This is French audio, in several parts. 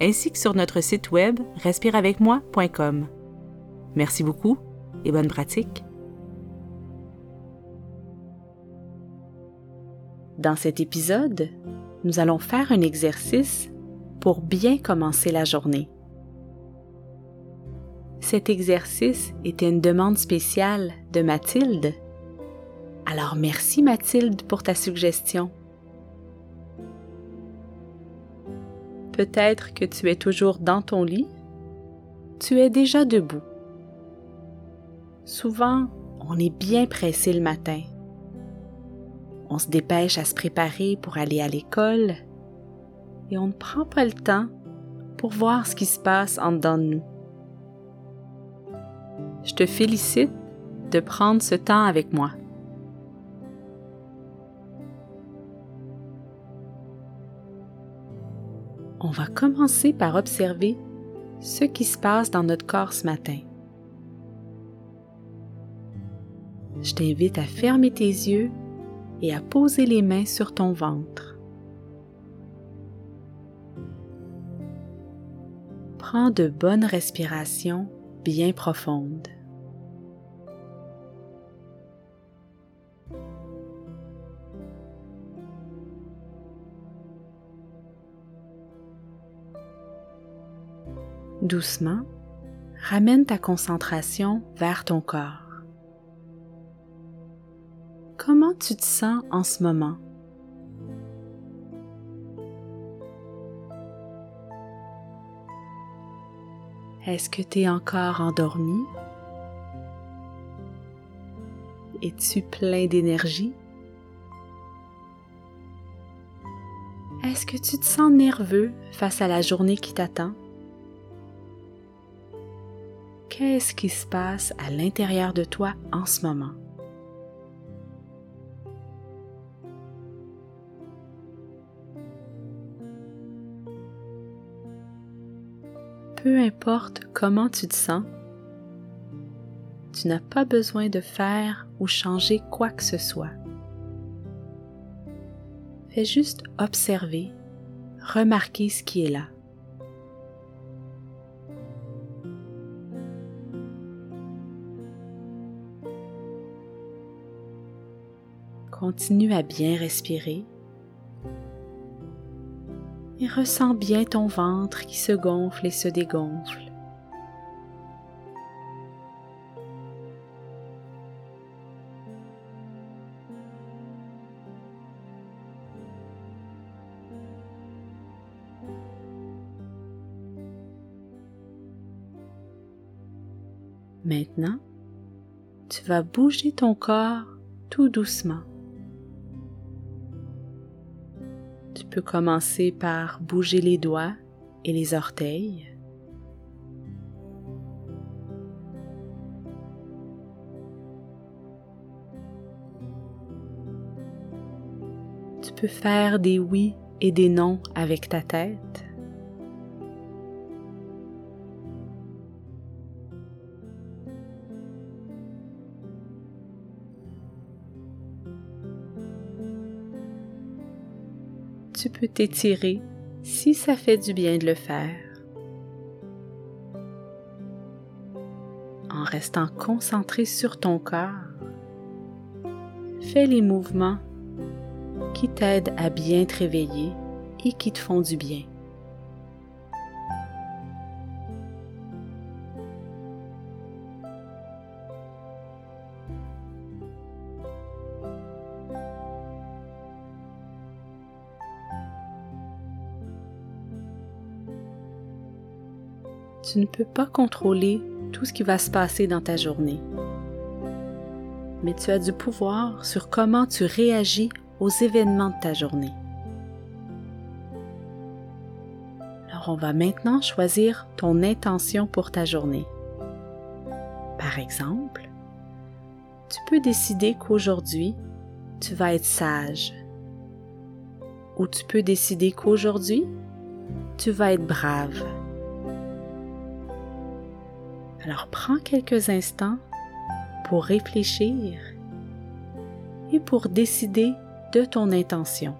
ainsi que sur notre site web respireavecmoi.com. Merci beaucoup et bonne pratique. Dans cet épisode, nous allons faire un exercice pour bien commencer la journée. Cet exercice était une demande spéciale de Mathilde. Alors merci Mathilde pour ta suggestion. Peut-être que tu es toujours dans ton lit. Tu es déjà debout. Souvent, on est bien pressé le matin. On se dépêche à se préparer pour aller à l'école et on ne prend pas le temps pour voir ce qui se passe en dedans de nous. Je te félicite de prendre ce temps avec moi. On va commencer par observer ce qui se passe dans notre corps ce matin. Je t'invite à fermer tes yeux et à poser les mains sur ton ventre. Prends de bonnes respirations bien profondes. Doucement, ramène ta concentration vers ton corps. Comment tu te sens en ce moment? Est-ce que tu es encore endormi? Es-tu plein d'énergie? Est-ce que tu te sens nerveux face à la journée qui t'attend? Qu'est-ce qui se passe à l'intérieur de toi en ce moment? Peu importe comment tu te sens, tu n'as pas besoin de faire ou changer quoi que ce soit. Fais juste observer, remarquer ce qui est là. Continue à bien respirer et ressens bien ton ventre qui se gonfle et se dégonfle. Maintenant, tu vas bouger ton corps tout doucement. Peux commencer par bouger les doigts et les orteils. Tu peux faire des oui et des non avec ta tête. Tu peux t'étirer si ça fait du bien de le faire. En restant concentré sur ton corps, fais les mouvements qui t'aident à bien te réveiller et qui te font du bien. Tu ne peux pas contrôler tout ce qui va se passer dans ta journée. Mais tu as du pouvoir sur comment tu réagis aux événements de ta journée. Alors on va maintenant choisir ton intention pour ta journée. Par exemple, tu peux décider qu'aujourd'hui, tu vas être sage. Ou tu peux décider qu'aujourd'hui, tu vas être brave. Alors prends quelques instants pour réfléchir et pour décider de ton intention.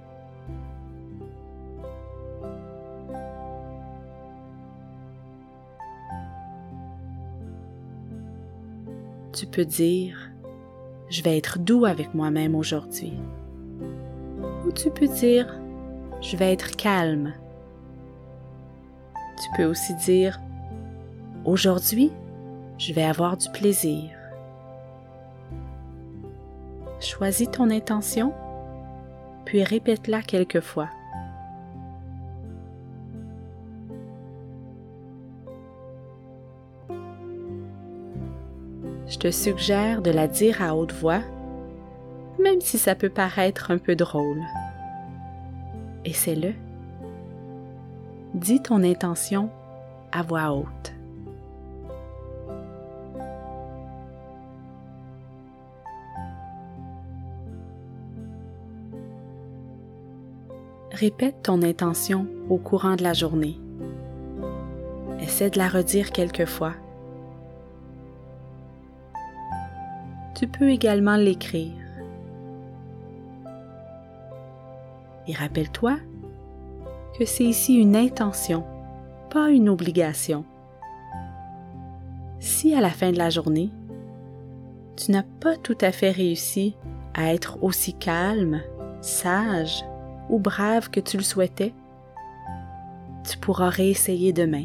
Tu peux dire, je vais être doux avec moi-même aujourd'hui. Ou tu peux dire, je vais être calme. Tu peux aussi dire, aujourd'hui, je vais avoir du plaisir. Choisis ton intention, puis répète-la quelques fois. Je te suggère de la dire à haute voix, même si ça peut paraître un peu drôle. Essaie-le. Dis ton intention à voix haute. Répète ton intention au courant de la journée. Essaie de la redire quelques fois. Tu peux également l'écrire. Et rappelle-toi que c'est ici une intention, pas une obligation. Si à la fin de la journée, tu n'as pas tout à fait réussi à être aussi calme, sage ou brave que tu le souhaitais, tu pourras réessayer demain.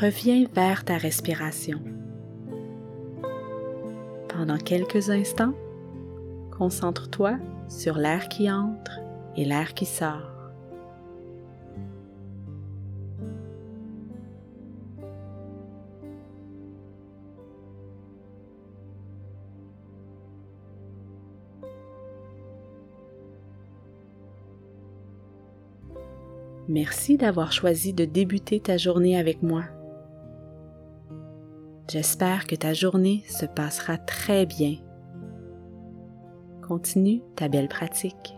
Reviens vers ta respiration. Pendant quelques instants, concentre-toi sur l'air qui entre et l'air qui sort. Merci d'avoir choisi de débuter ta journée avec moi. J'espère que ta journée se passera très bien. Continue ta belle pratique.